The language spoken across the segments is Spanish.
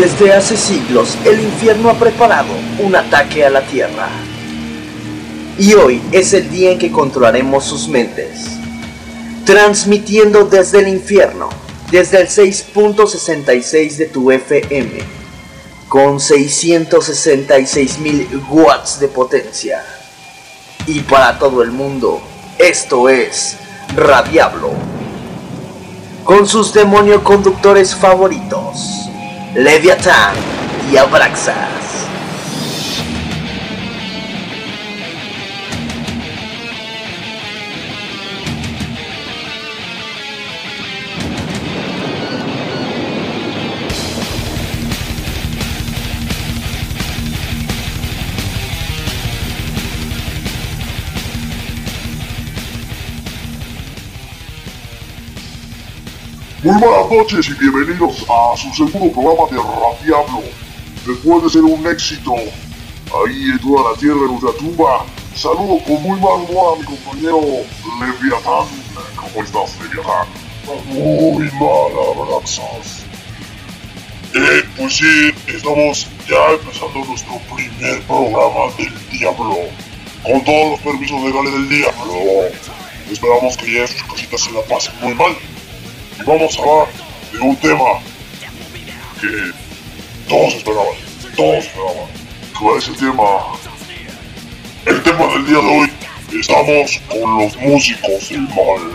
Desde hace siglos el infierno ha preparado un ataque a la tierra. Y hoy es el día en que controlaremos sus mentes. Transmitiendo desde el infierno, desde el 6.66 de tu FM, con 666.000 watts de potencia. Y para todo el mundo, esto es Radiablo. Con sus demonio conductores favoritos. Leviathan y Abraxas. Muy buenas noches y bienvenidos a su segundo programa de Radiablo. Después de ser un éxito ahí en toda la tierra en nuestra tumba, saludo con muy mal humor a mi compañero Leviatán. ¿Cómo estás, Leviatán? Muy mal, Abraxas. Eh, pues sí, estamos ya empezando nuestro primer programa del Diablo. Con todos los permisos legales del Diablo. Esperamos que ya sus cositas se la pasen muy mal vamos a hablar de un tema que todos esperaban, todos esperaban. ¿Cuál es el tema? El tema del día de hoy, estamos con los músicos del mal.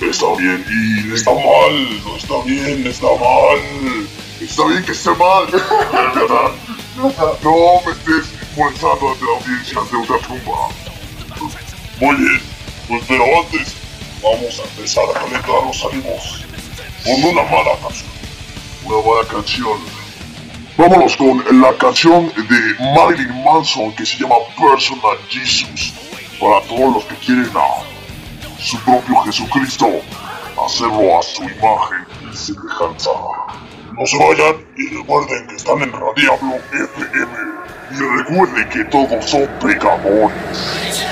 Está bien y está mal, no está bien, está mal. Está bien que esté mal. no me estés molestando ante la audiencia de otra tumba. Muy bien, pues pero antes vamos a empezar a calentar los ánimos con una mala canción. Una mala canción. Vámonos con la canción de Marilyn Manson que se llama Personal Jesus. Para todos los que quieren a su propio Jesucristo, hacerlo a su imagen y semejanza. No se vayan y recuerden que están en Radiablo FM. Y recuerden que todos son pecadores.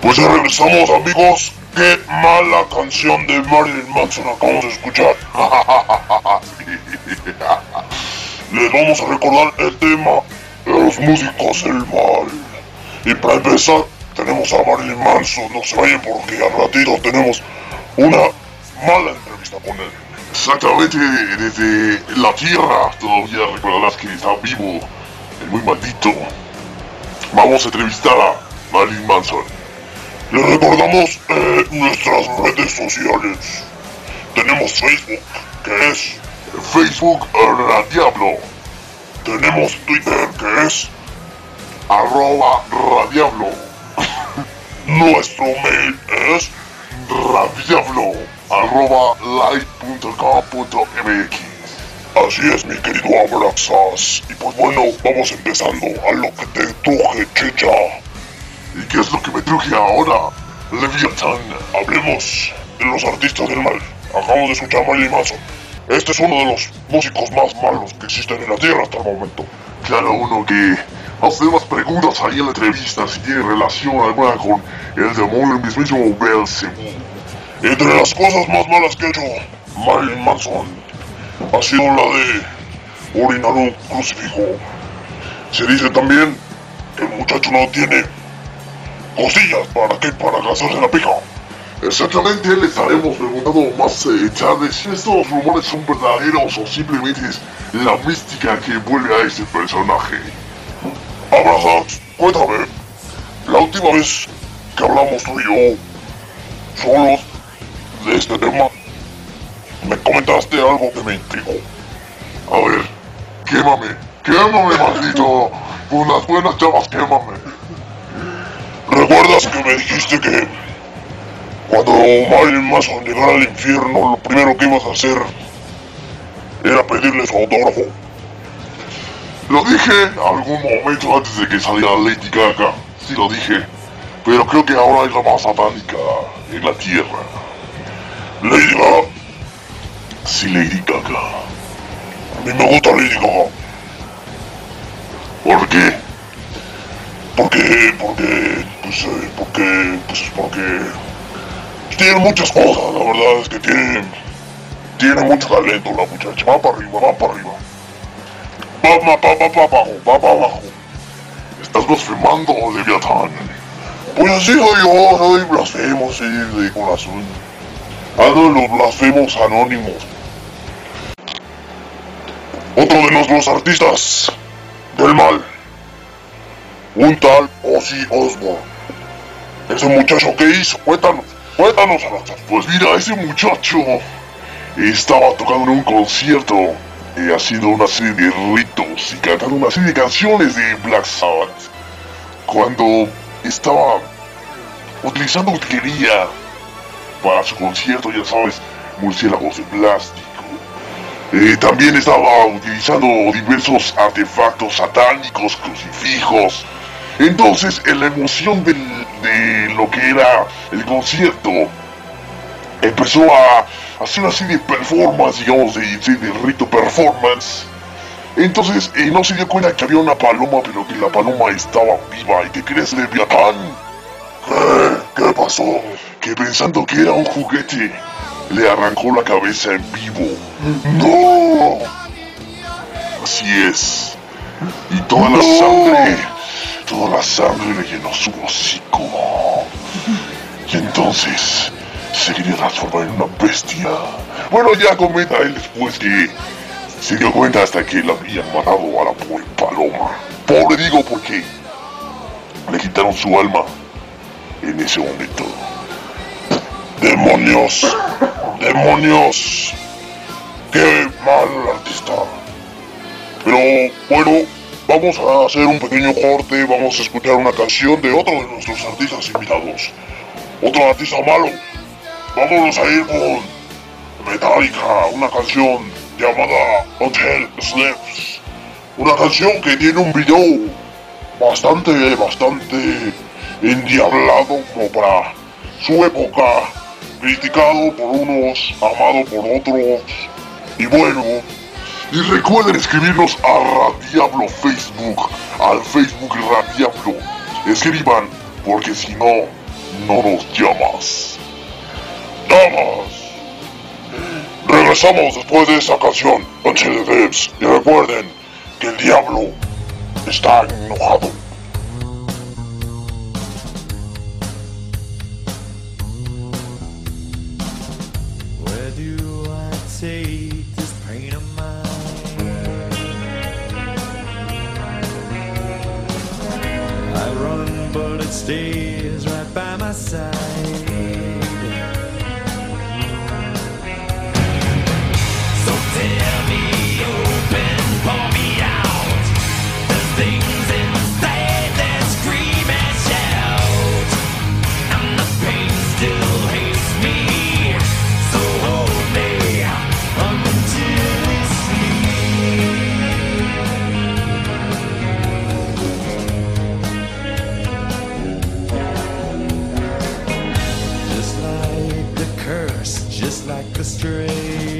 Pues ya regresamos amigos. Qué mala canción de Marilyn Manson acabamos de escuchar. Les vamos a recordar el tema de los músicos del mal. Y para empezar, tenemos a Marilyn Manson. No se vayan porque al ratito tenemos una mala entrevista con él. Exactamente, desde la tierra todavía recordarás que está vivo el muy maldito. Vamos a entrevistar a Marilyn Manson. Les recordamos eh, nuestras redes sociales. Tenemos Facebook, que es Facebook Radiablo. Tenemos Twitter, que es arroba Radiablo. Nuestro mail es radiablo arroba. Así es, mi querido Abraxas. Y pues bueno, vamos empezando a lo que te truje, chicha. ¿Y qué es lo que me truje ahora? Leviathan. Hablemos de los artistas del mal. Acabamos de escuchar a Marilyn Manson. Este es uno de los músicos más malos que existen en la Tierra hasta el momento. Claro, uno que hace más preguntas ahí en la entrevista si tiene relación alguna con el demonio, mismísimo Belzebú. Entre las cosas más malas que ha hecho Marilyn Manson ha sido la de orinar un crucifijo. Se dice también que el muchacho no tiene cosillas para qué, para gastarse la pija. Exactamente, le estaremos preguntando más eh, tarde si estos rumores son verdaderos o simplemente es la mística que envuelve a este personaje. Abrazax, cuéntame, la última vez que hablamos tú y yo solos de este tema, me comentaste algo que me intrigó. A ver, quémame, quémame, maldito. Con las buenas chavas, quémame. ¿Recuerdas que me dijiste que cuando Marilyn Manson llegara al infierno, lo primero que ibas a hacer era pedirle su autógrafo? Lo dije algún momento antes de que saliera Lady Gaga. Sí lo dije. Pero creo que ahora es la más satánica en la tierra. Lady Gaga. Sí, Lady Gaga. A mí me gusta Lady Gaga. ¿Por qué? Porque, porque, pues, eh, porque, pues, porque tiene muchas cosas, la verdad es que tiene, tiene mucho talento la muchacha. Va para arriba, va para arriba. Va, va, va, para abajo, va para abajo. Estás blasfemando, Leviatán. Pues así soy yo, soy blasfemo, sí, de corazón. Ando los blasfemos anónimos. Otro de nuestros artistas del mal. Un tal Ozzy Osbourne. Ese muchacho que hizo, cuéntanos, cuéntanos, Alonso. Pues mira, ese muchacho estaba tocando en un concierto y haciendo una serie de ritos y cantando una serie de canciones de Black Sabbath. Cuando estaba utilizando utilería para su concierto, ya sabes, murciélagos de plástico. Eh, también estaba utilizando diversos artefactos satánicos, crucifijos. Entonces, en la emoción del- de lo que era el concierto, empezó a hacer una serie de performance, digamos, de, de, de rito performance. Entonces, eh, no se dio cuenta que había una paloma, pero que la paloma estaba viva. ¿Y qué crees, Leviatán? ¿Qué? ¿Qué pasó? Que pensando que era un juguete, le arrancó la cabeza en vivo. ¡No! Así es. Y toda la sangre, toda la sangre le llenó su hocico. Y entonces se quería transformar en una bestia. Bueno, ya comenta él después que se dio cuenta hasta que le habían matado a la pobre paloma. Pobre digo porque le quitaron su alma en ese momento. ¡Demonios! ¡Demonios! ¡Qué mal artista! Pero bueno, vamos a hacer un pequeño corte, vamos a escuchar una canción de otro de nuestros artistas invitados. Otro artista malo. Vámonos a ir con Metallica, una canción llamada Hotel Slaves. Una canción que tiene un video bastante, bastante endiablado como para su época, criticado por unos, amado por otros, y bueno. Y recuerden escribirnos a Radiablo Facebook, al Facebook Radiablo. Escriban, porque si no, no nos llamas. ¡Damas! Regresamos después de esta canción, Noche de Debs. Y recuerden que el diablo está enojado. stays right by my side. astray.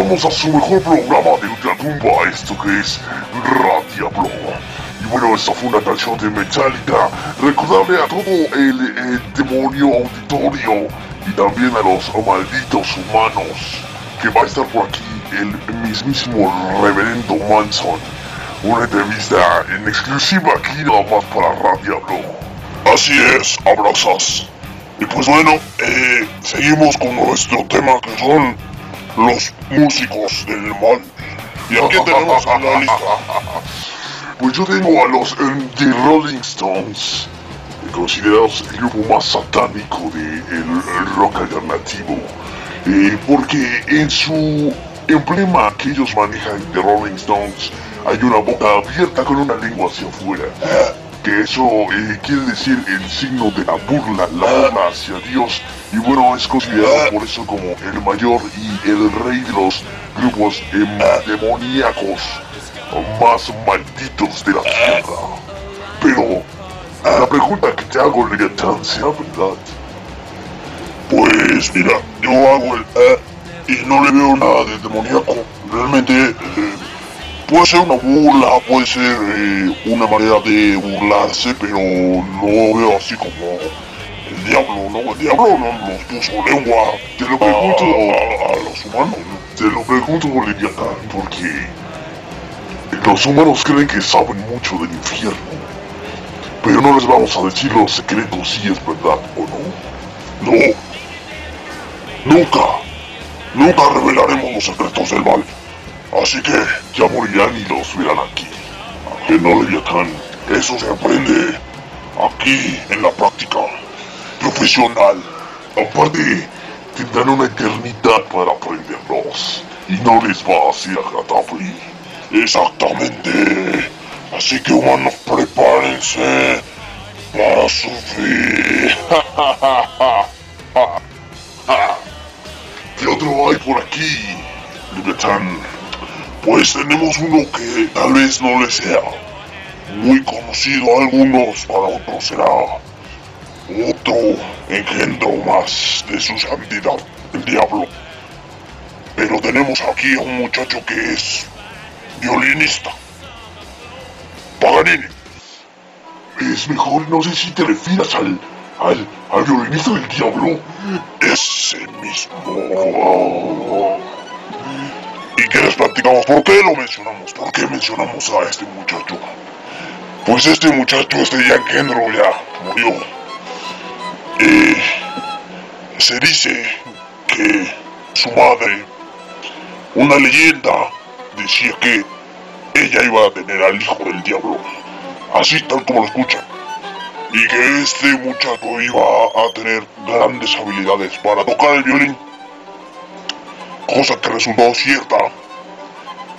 regresamos a su mejor programa de Ultra Ultratumba, esto que es Radiablo. Y bueno, esta fue una canción de Metallica. Recordarle a todo el, demonio auditorio y también a los malditos humanos que va a estar por aquí el mismísimo reverendo Manson. Una entrevista en exclusiva aquí nada más para Radiablo. Así es, abrazas. Y pues bueno, eh, seguimos con nuestro tema que son los músicos del mal. ¿Y a tenemos en la lista? Pues yo tengo a los The Rolling Stones, considerados el grupo más satánico del rock alternativo. Eh, porque en su emblema que ellos manejan de Rolling Stones hay una boca abierta con una lengua hacia afuera. Que eso eh, quiere decir el signo de la burla, la burla hacia Dios. Y bueno, es considerado por eso como el mayor el rey de los grupos em, demoníacos más malditos de la tierra. Pero la pregunta que te hago, Leviatán, ¿será verdad? Pues mira, yo hago el eh y no le veo nada de demoníaco. Realmente eh, puede ser una burla, puede ser eh, una manera de burlarse, pero no veo así como diablo, ¿no? El diablo no nos puso lengua. Te lo pregunto a, a los humanos, ¿no? Te lo pregunto, Leviatán, porque los humanos creen que saben mucho del infierno. Pero no les vamos a decir los secretos si es verdad o no. No. Nunca. Nunca revelaremos los secretos del mal. Así que ya morirán y los verán aquí. Que no, Leviatán. Eso se aprende aquí en la práctica profesional. Aparte, tendrán una eternidad para aprenderlos. Y no les va a ser agradable. Exactamente. Así que humanos, prepárense para sufrir. ¿Qué otro hay por aquí, Leviatán? Pues tenemos uno que tal vez no le sea muy conocido a algunos, para otros será otro engendro más de su santidad, el diablo. Pero tenemos aquí a un muchacho que es violinista. Paganini. Es mejor, no sé si te refieras al, al, al violinista del diablo. Ese mismo. ¿Y qué les platicamos? ¿Por qué lo mencionamos? ¿Por qué mencionamos a este muchacho? Pues este muchacho, este Jan Kendro ya murió. Se dice que su madre, una leyenda, decía que ella iba a tener al hijo del diablo, así tal como lo escuchan, y que este muchacho iba a tener grandes habilidades para tocar el violín, cosa que resultó cierta.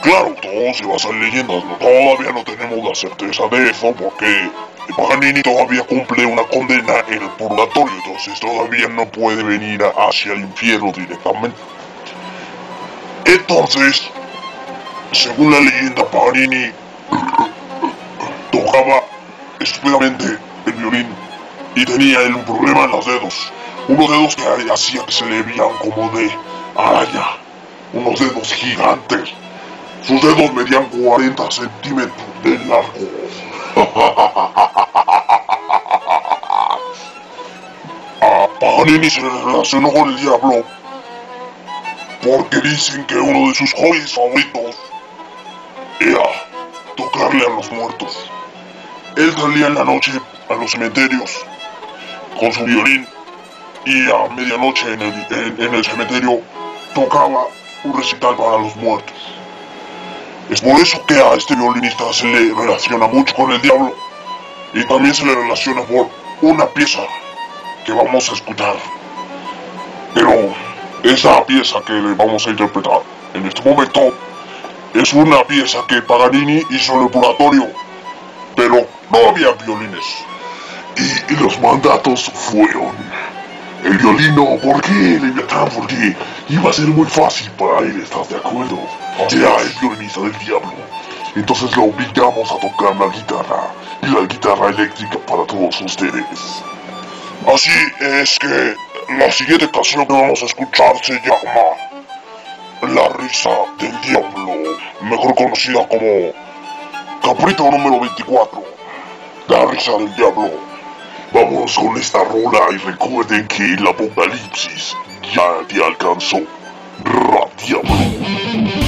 Claro, todo se basa en leyendas, todavía no tenemos la certeza de eso porque Paganini todavía cumple una condena en el purgatorio, entonces todavía no puede venir hacia el infierno directamente. Entonces, según la leyenda, Paganini tocaba estúpidamente el violín y tenía un problema en los dedos. Unos dedos que hacía que se le veían como de araña. Unos dedos gigantes. Sus dedos medían 40 centímetros de largo. A Paganini se relacionó con el diablo porque dicen que uno de sus hobbies favoritos era tocarle a los muertos. Él salía en la noche a los cementerios con su violín y a medianoche en el, en el cementerio tocaba un recital para los muertos. Es por eso que a este violinista se le relaciona mucho con el diablo y también se le relaciona por una pieza que vamos a escuchar. Pero esa pieza que le vamos a interpretar en este momento es una pieza que Paganini hizo en el purgatorio, pero no había violines. Y, los mandatos fueron el violino, ¿por qué Leviatán? Porque iba a ser muy fácil para él, ¿estás de acuerdo? Era el violinista del diablo. Entonces lo obligamos a tocar la guitarra y la guitarra eléctrica para todos ustedes. Así es que la siguiente canción que vamos a escuchar se llama La risa del diablo, mejor conocida como Caprito número 24. La risa del diablo. Vámonos con esta rola y recuerden que el apocalipsis ya te alcanzó. Radiablo. Pues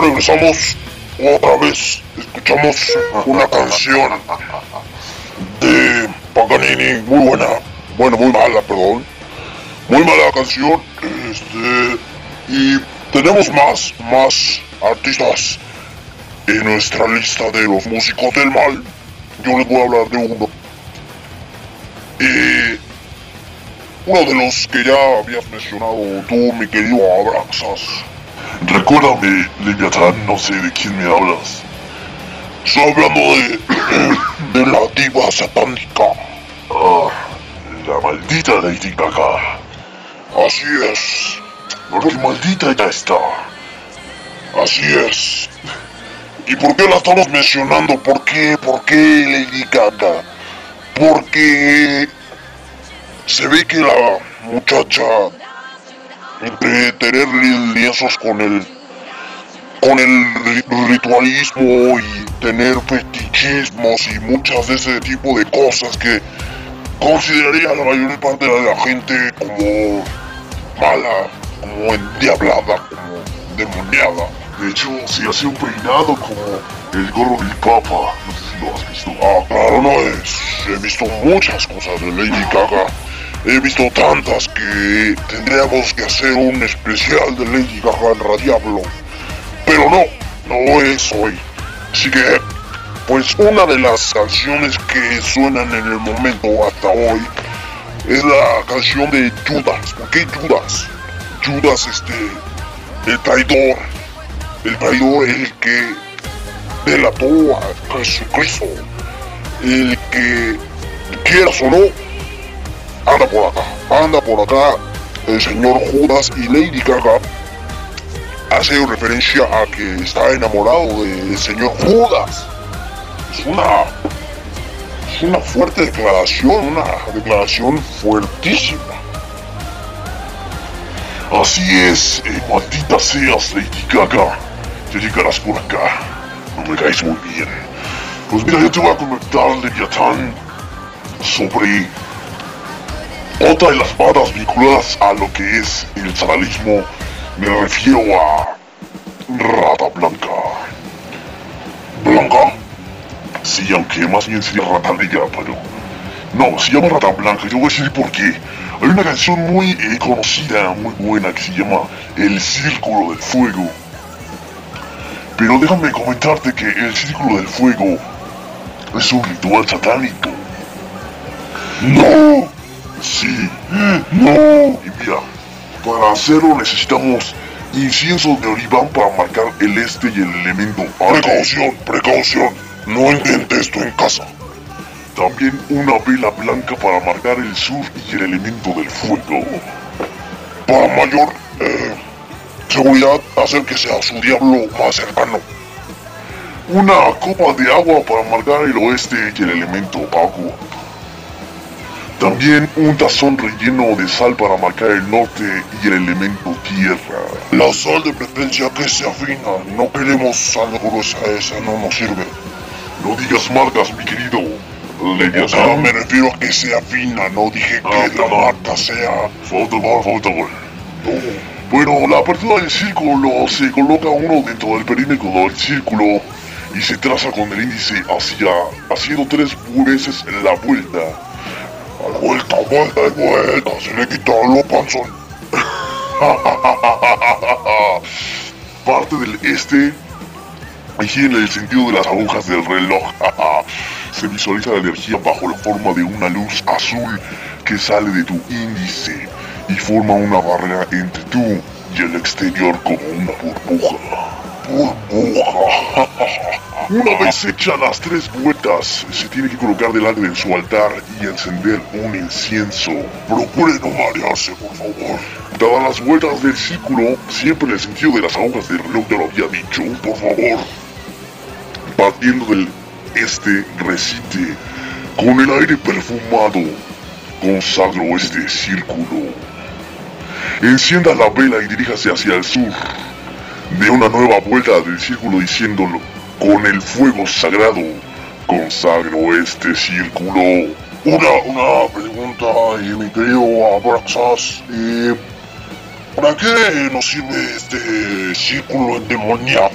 regresamos otra vez. Escuchamos una canción de Paganini, muy buena. Bueno, muy mala, perdón. Muy mala canción. Este. Y tenemos más, más artistas en nuestra lista de los músicos del mal. Yo les voy a hablar de uno. Y uno de los que ya habías mencionado tú, mi querido Abraxas. Recuérdame, Leviatán, no sé de quién me hablas. Estoy hablando de, de la diva satánica. Ah, la maldita Lady Gaga. Así es. Porque maldita ya está. Así es. ¿Y por qué la estamos mencionando? ¿Por qué? ¿Por qué Lady Gaga? Porque se ve que la muchacha entre tener li- lienzos con el con el ri- ritualismo y tener fetichismos y muchas de ese tipo de cosas que consideraría la mayor parte de la gente como mala, como endiablada, como demoniada. De hecho, si hace un peinado como el gorro del Papa, no sé si lo has visto. Ah, claro, no es. He visto muchas cosas de Lady Gaga. He visto tantas que tendríamos que hacer un especial de Lady Gaga en Radiablo. Pero no, no es hoy. Así que, pues una de las canciones que suenan en el momento hasta hoy es la canción de Judas. ¿Por qué Judas? Judas, este, el traidor. El traidor, el que delató a Jesucristo. El que, quieras o no, anda por acá. Anda por acá el señor Judas y Lady Gaga hace referencia a que está enamorado del señor Judas. Es una es una fuerte declaración, una declaración fuertísima. Así es, eh, maldita seas, Lady Gaga. Ya llegarás por acá. No me caes muy bien. Pues mira, yo te voy a comentar, Leviatán, sobre otra de las bandas vinculadas a lo que es el satanismo. Me refiero a Rata Blanca. ¿Blanca? Sí, aunque más bien sería Rata Negra, pero... No, se llama Rata Blanca, yo voy a decir por qué. Hay una canción muy eh, conocida, muy buena, que se llama El Círculo del Fuego. Pero déjame comentarte que el Círculo del Fuego es un ritual satánico. ¡No! Sí, no. Y mira, para hacerlo necesitamos incienso de oliván para marcar el este y el elemento. Precaución, precaución. No intente esto en casa. También una vela blanca para marcar el sur y el elemento del fuego. Para mayor eh, seguridad, hacer que sea su diablo más cercano. Una copa de agua para marcar el oeste y el elemento agua. También un tazón relleno de sal para marcar el norte y el elemento tierra. La sal de preferencia que sea fina, no queremos sal gruesa, esa no nos sirve. No digas marcas, mi querido. Leviatán. me refiero a que sea fina, no dije que la marca sea... Fotoball, fotoball. Bueno, la apertura del círculo se coloca uno dentro del perímetro del círculo y se traza con el índice hacia, haciendo tres veces la vuelta. A vuelta, vuelta y vuelta, se le quita lo panzón. Parte del este y en el sentido de las agujas del reloj. se visualiza la energía bajo la forma de una luz azul que sale de tu índice y forma una barrera entre tú y el exterior como una burbuja. Una vez hechas las tres vueltas, se tiene que colocar delante de su altar y encender un incienso. Procure no marearse, por favor. Dadas las vueltas del círculo, siempre en el sentido de las agujas del reloj, ya lo había dicho, por favor. Partiendo del este, recite, con el aire perfumado, consagro este círculo. Encienda la vela y diríjase hacia el sur. De una nueva vuelta del círculo diciéndolo, con el fuego sagrado, consagro este círculo. Una, una pregunta, eh, mi querido Abraxas. Eh, ¿Para qué nos sirve este círculo endemoniado?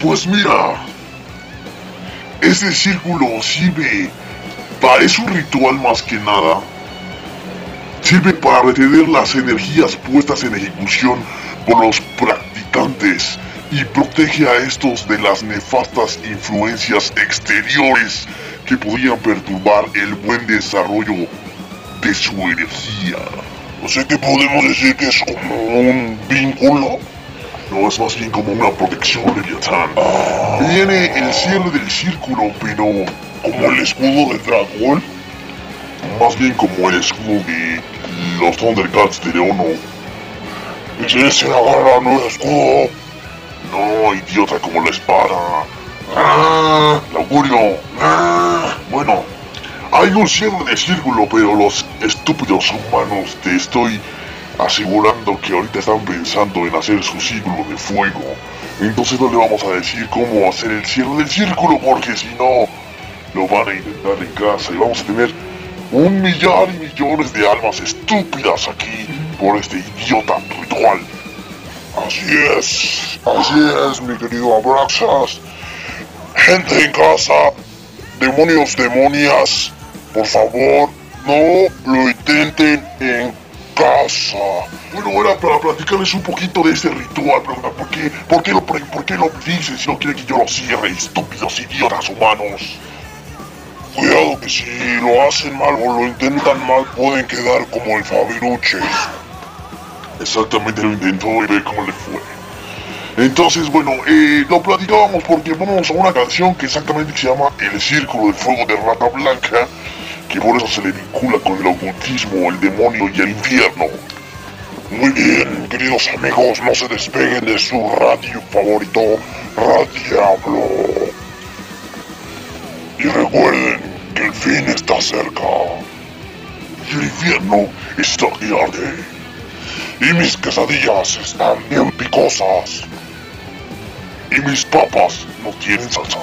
Pues mira, este círculo sirve, parece un ritual más que nada. Sirve para retener las energías puestas en ejecución por los practicantes y protege a estos de las nefastas influencias exteriores que podrían perturbar el buen desarrollo de su energía. No sé qué podemos decir que es como un vínculo. No, es más bien como una protección, Leviatán. Viene el cierre del círculo, pero como el escudo del dragón. Más bien como el escudo de los Thundercats de Leono. Se la garra, no el escudo. No, idiota, como la espada. Ah, augurio. Ah, bueno, hay un cierre de círculo, pero los estúpidos humanos te estoy asegurando que ahorita están pensando en hacer su círculo de fuego. Entonces no le vamos a decir cómo hacer el cierre del círculo porque si no lo van a intentar en casa y vamos a tener un millar y millones de almas estúpidas aquí por este idiota ritual. Así es, así es, mi querido Abraxas. Gente en casa, demonios, demonias, por favor, no lo intenten en casa. Bueno, era para platicarles un poquito de este ritual, pero ¿por qué, por qué, lo, por qué lo dicen si no quieren que yo lo cierre, estúpidos idiotas humanos? Cuidado que si lo hacen mal o lo intentan mal pueden quedar como el Fabiruches. Exactamente lo intentó y ve cómo le fue. Entonces, bueno, eh, lo platicábamos porque vamos a una canción que exactamente se llama El Círculo de Fuego de Rata Blanca, que por eso se le vincula con el ocultismo, el demonio y el infierno. Muy bien, queridos amigos, no se despeguen de su radio favorito, Radiablo. Y recuerden que el fin está cerca. Y el infierno está arde. Y mis quesadillas están bien picosas. Y mis papas no tienen salsa.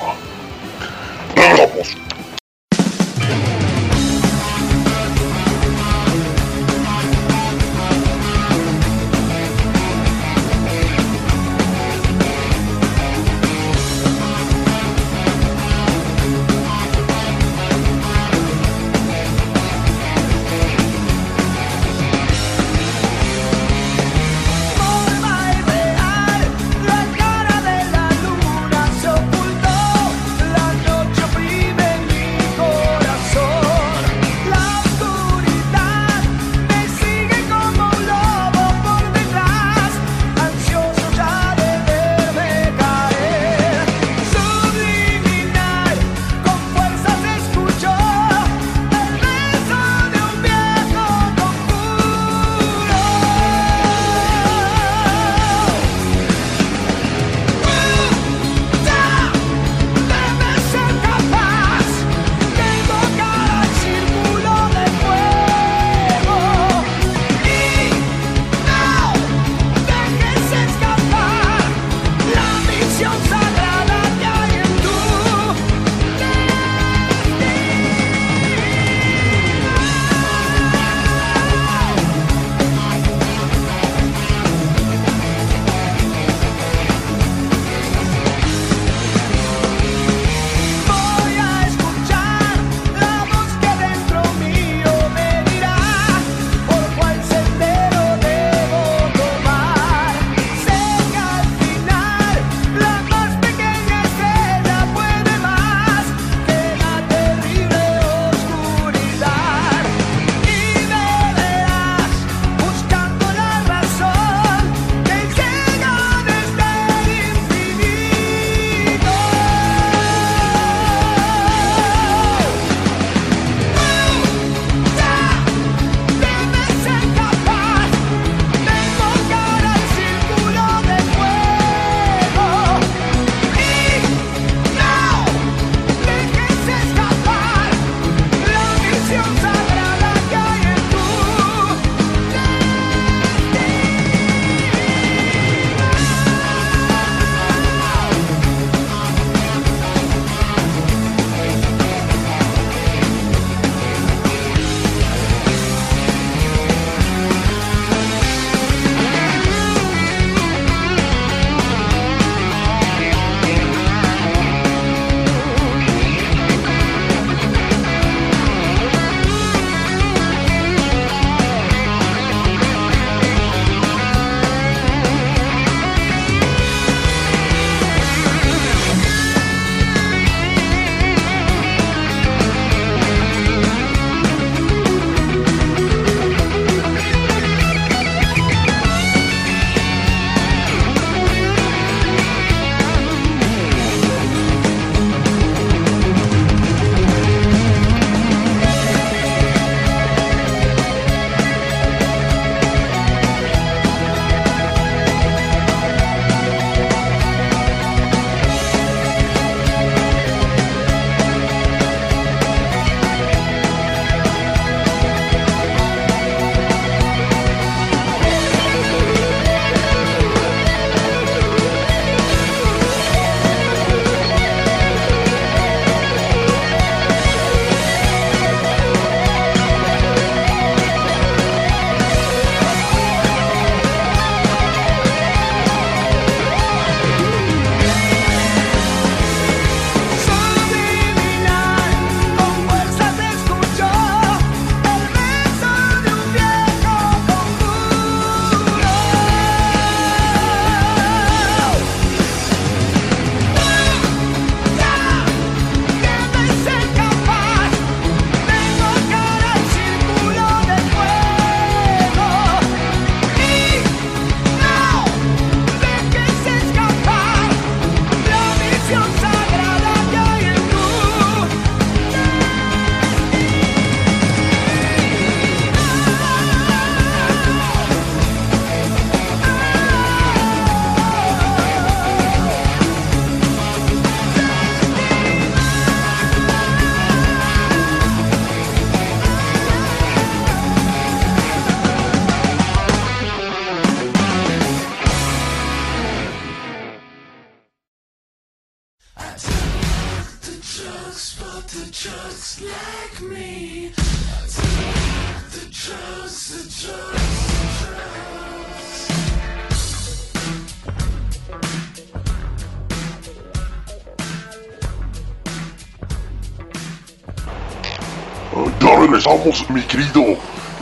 Mi querido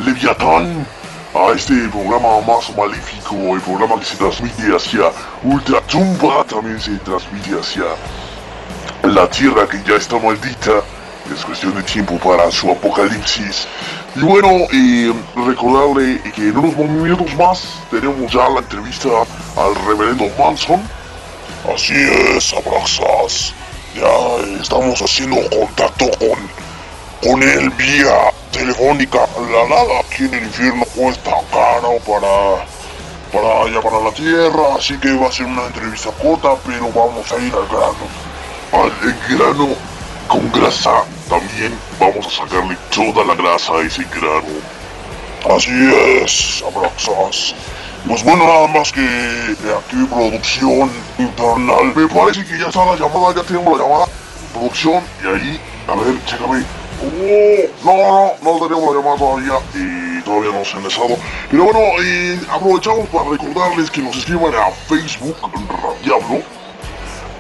Leviatán, a este programa más maléfico, el programa que se transmite hacia Ultratumba, también se transmite hacia la Tierra que ya está maldita. Es cuestión de tiempo para su apocalipsis. Y bueno, eh, recordarle que en unos minutos más tenemos ya la entrevista al reverendo Manson. Así es, Abraxas. Ya estamos haciendo contacto con con él vía telefónica. La nada aquí en el infierno cuesta caro para, para allá para la tierra, así que va a ser una entrevista corta, pero vamos a ir al grano. Al grano con grasa. También vamos a sacarle toda la grasa a ese grano. Así es, Abraxas. Pues bueno, nada más que aquí producción internal. Me parece que ya está la llamada, ya tenemos la llamada. Producción, y ahí, a ver, chécame. No, no, no tenemos la llamada todavía y todavía no se han estado. Pero bueno, aprovechamos para recordarles que nos escriban a Facebook, Radiablo,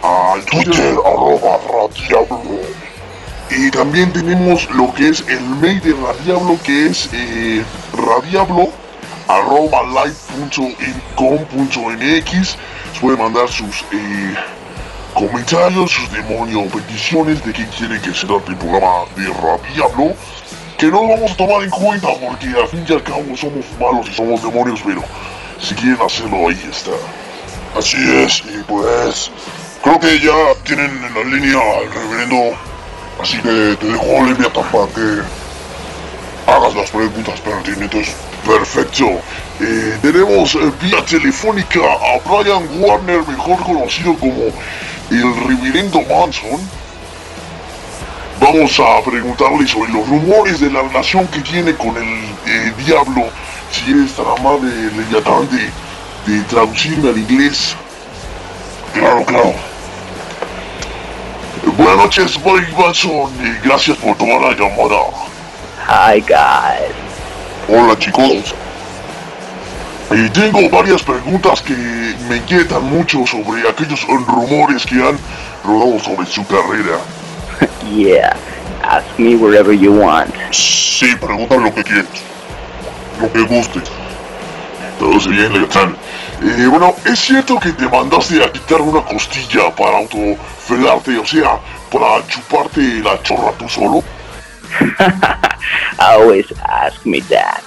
a Twitter, arroba Radiablo. Y también tenemos lo que es el mail de Radiablo, que es eh, radiablo arroba live.com.mx. Se puede mandar sus eh, comentarios, sus demonios, peticiones de que quieren que se trate el programa de Radiablo. Que no vamos a tomar en cuenta porque al fin y al cabo somos malos y somos demonios, pero si quieren hacerlo ahí está. Así es, y pues creo que ya tienen en la línea al reverendo, así que te dejo Leviatán para que hagas las preguntas pertinentes. Perfecto. Eh, tenemos eh, vía telefónica a Brian Warner, mejor conocido como el reverendo Manson. Vamos a preguntarle sobre los rumores de la relación que tiene con el eh, diablo. Si eres tan amable, Leviatán, de, de traducirme al inglés. Claro, claro. Buenas noches, Boy Manson, gracias por tomar la llamada. Hi guys. Hola chicos. Y tengo varias preguntas que me inquietan mucho sobre aquellos rumores que han rodado sobre su carrera. Yeah, ask me wherever you want. Sí, pregunta lo que quieras. Lo que gustes. Todo se bien, Legatán. Eh, bueno, ¿es cierto que te mandaste a quitar una costilla para autofelarte, o sea, para chuparte la chorra tú solo? Always ask me that.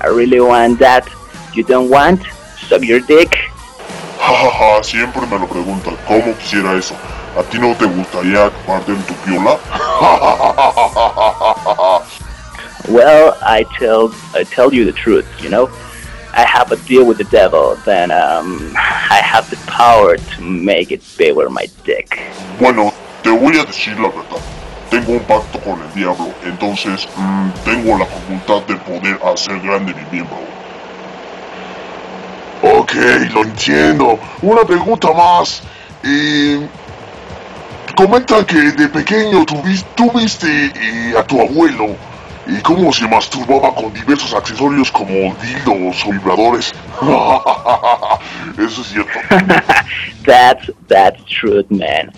I really want that. You don't want? Suck your dick? Jajaja, siempre me lo preguntan, ¿cómo quisiera eso? ¿A ti no te gustaría chuparte en tu piola? Well, I tell I tell you the truth, you know. I have a deal with the devil, then um, I have the power to make it bigger my dick. Bueno, te voy a decir la verdad. Tengo un pacto con el diablo, entonces mm, tengo la facultad de poder hacer grande mi miembro. Ok, lo entiendo. Una pregunta más. Eh, comentan que de pequeño tuvis- tuviste eh, a tu abuelo y cómo se masturbaba con diversos accesorios como dildos o vibradores. Eso es cierto. That's that's truth, man.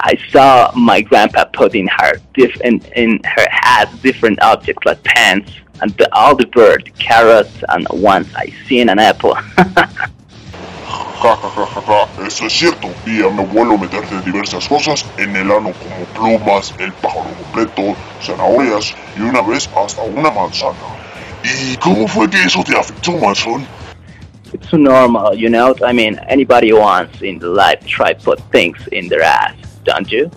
I saw my grandpa put in her diff- in, in her hat different objects like pants and the, all the bird, carrots, and once I seen an apple. Ja, ja, ja, ja, ja, eso es cierto. Vi a mi abuelo meterse diversas cosas en el ano como plumas, el pájaro completo, zanahorias y una vez hasta una manzana. ¿Y cómo fue que eso te afectó, Manson? it's normal, you know. I mean, anybody once in the life try put things in their ass, don't you?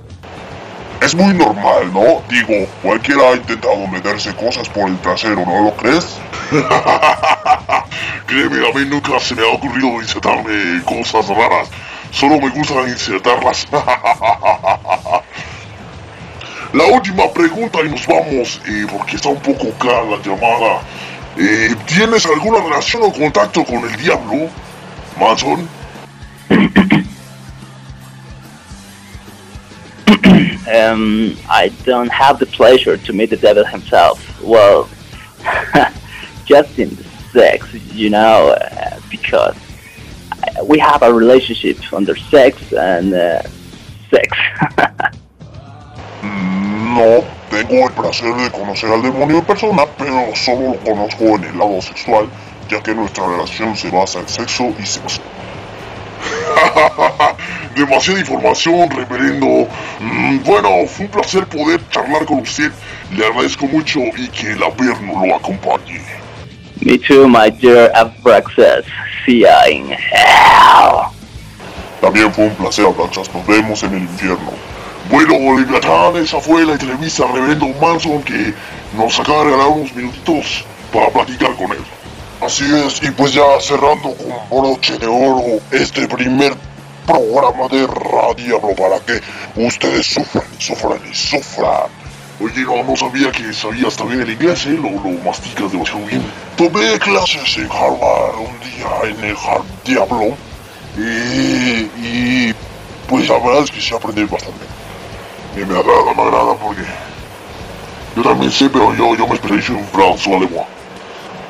Es muy normal, ¿no? Digo, cualquiera ha intentado meterse cosas por el trasero, ¿no lo crees? Créeme, a mí nunca se me ha ocurrido insertarme cosas raras. Solo me gusta insertarlas. La última pregunta y nos vamos, eh, porque está un poco cara la llamada. Eh, ¿Tienes alguna relación o contacto con el diablo, Manson? um, I don't have the pleasure to meet the devil himself. Well, just in sex, you know, uh, because we have a relationship under sex and uh, sex. No, tengo el placer de conocer al demonio en persona, pero solo lo conozco en el lado sexual, ya que nuestra relación se basa en sexo y sexo. Demasiada información, reverendo. Mm, bueno, fue un placer poder charlar con usted. Le agradezco mucho y que el Averno lo acompañe. Me too, my dear Abraxas. See ya in hell. También fue un placer, Abraxas. Nos vemos en el infierno. Bueno, Leviatán, esa fue la entrevista al reverendo Manson que nos acaba de regalar unos minutitos para platicar con él. Así es, y pues ya cerrando con broche de oro este primer programa de Radio para que ustedes sufran, sufran y sufran. Oye, no, no sabía que sabías también el inglés, ¿eh? Lo, lo masticas demasiado bien. Tomé clases en Harvard un día en el Harvard Diablo y, y pues la verdad que sí aprendí bastante. Y me agrada, me agrada porque yo también sé, pero yo, yo me especializo en francés alemán.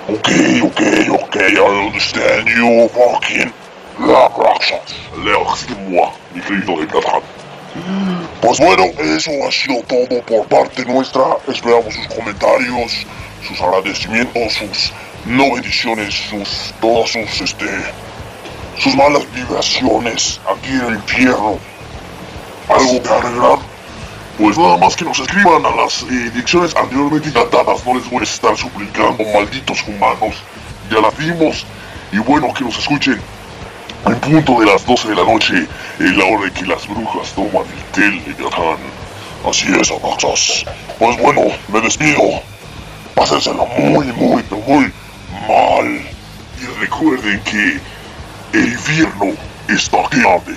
Okay, okay, okay, I understand you fucking Labraxas. Labraxas, mi querido de Platán. Pues bueno, eso ha sido todo por parte nuestra. Esperamos sus comentarios, sus agradecimientos, sus no bendiciones, sus todas sus este sus malas vibraciones aquí en el infierno. ¿Algo que agregar? Pues nada más que nos escriban a las eh, anteriormente ya dadas, no les voy a estar suplicando, malditos humanos, ya las dimos. Y bueno, que nos escuchen en punto de las 12 de la noche, en la hora en que las brujas toman el Leviatán. Así es, Abraxas. Pues bueno, me despido. Pásensela muy, muy, pero muy mal. Y recuerden que el infierno está grande.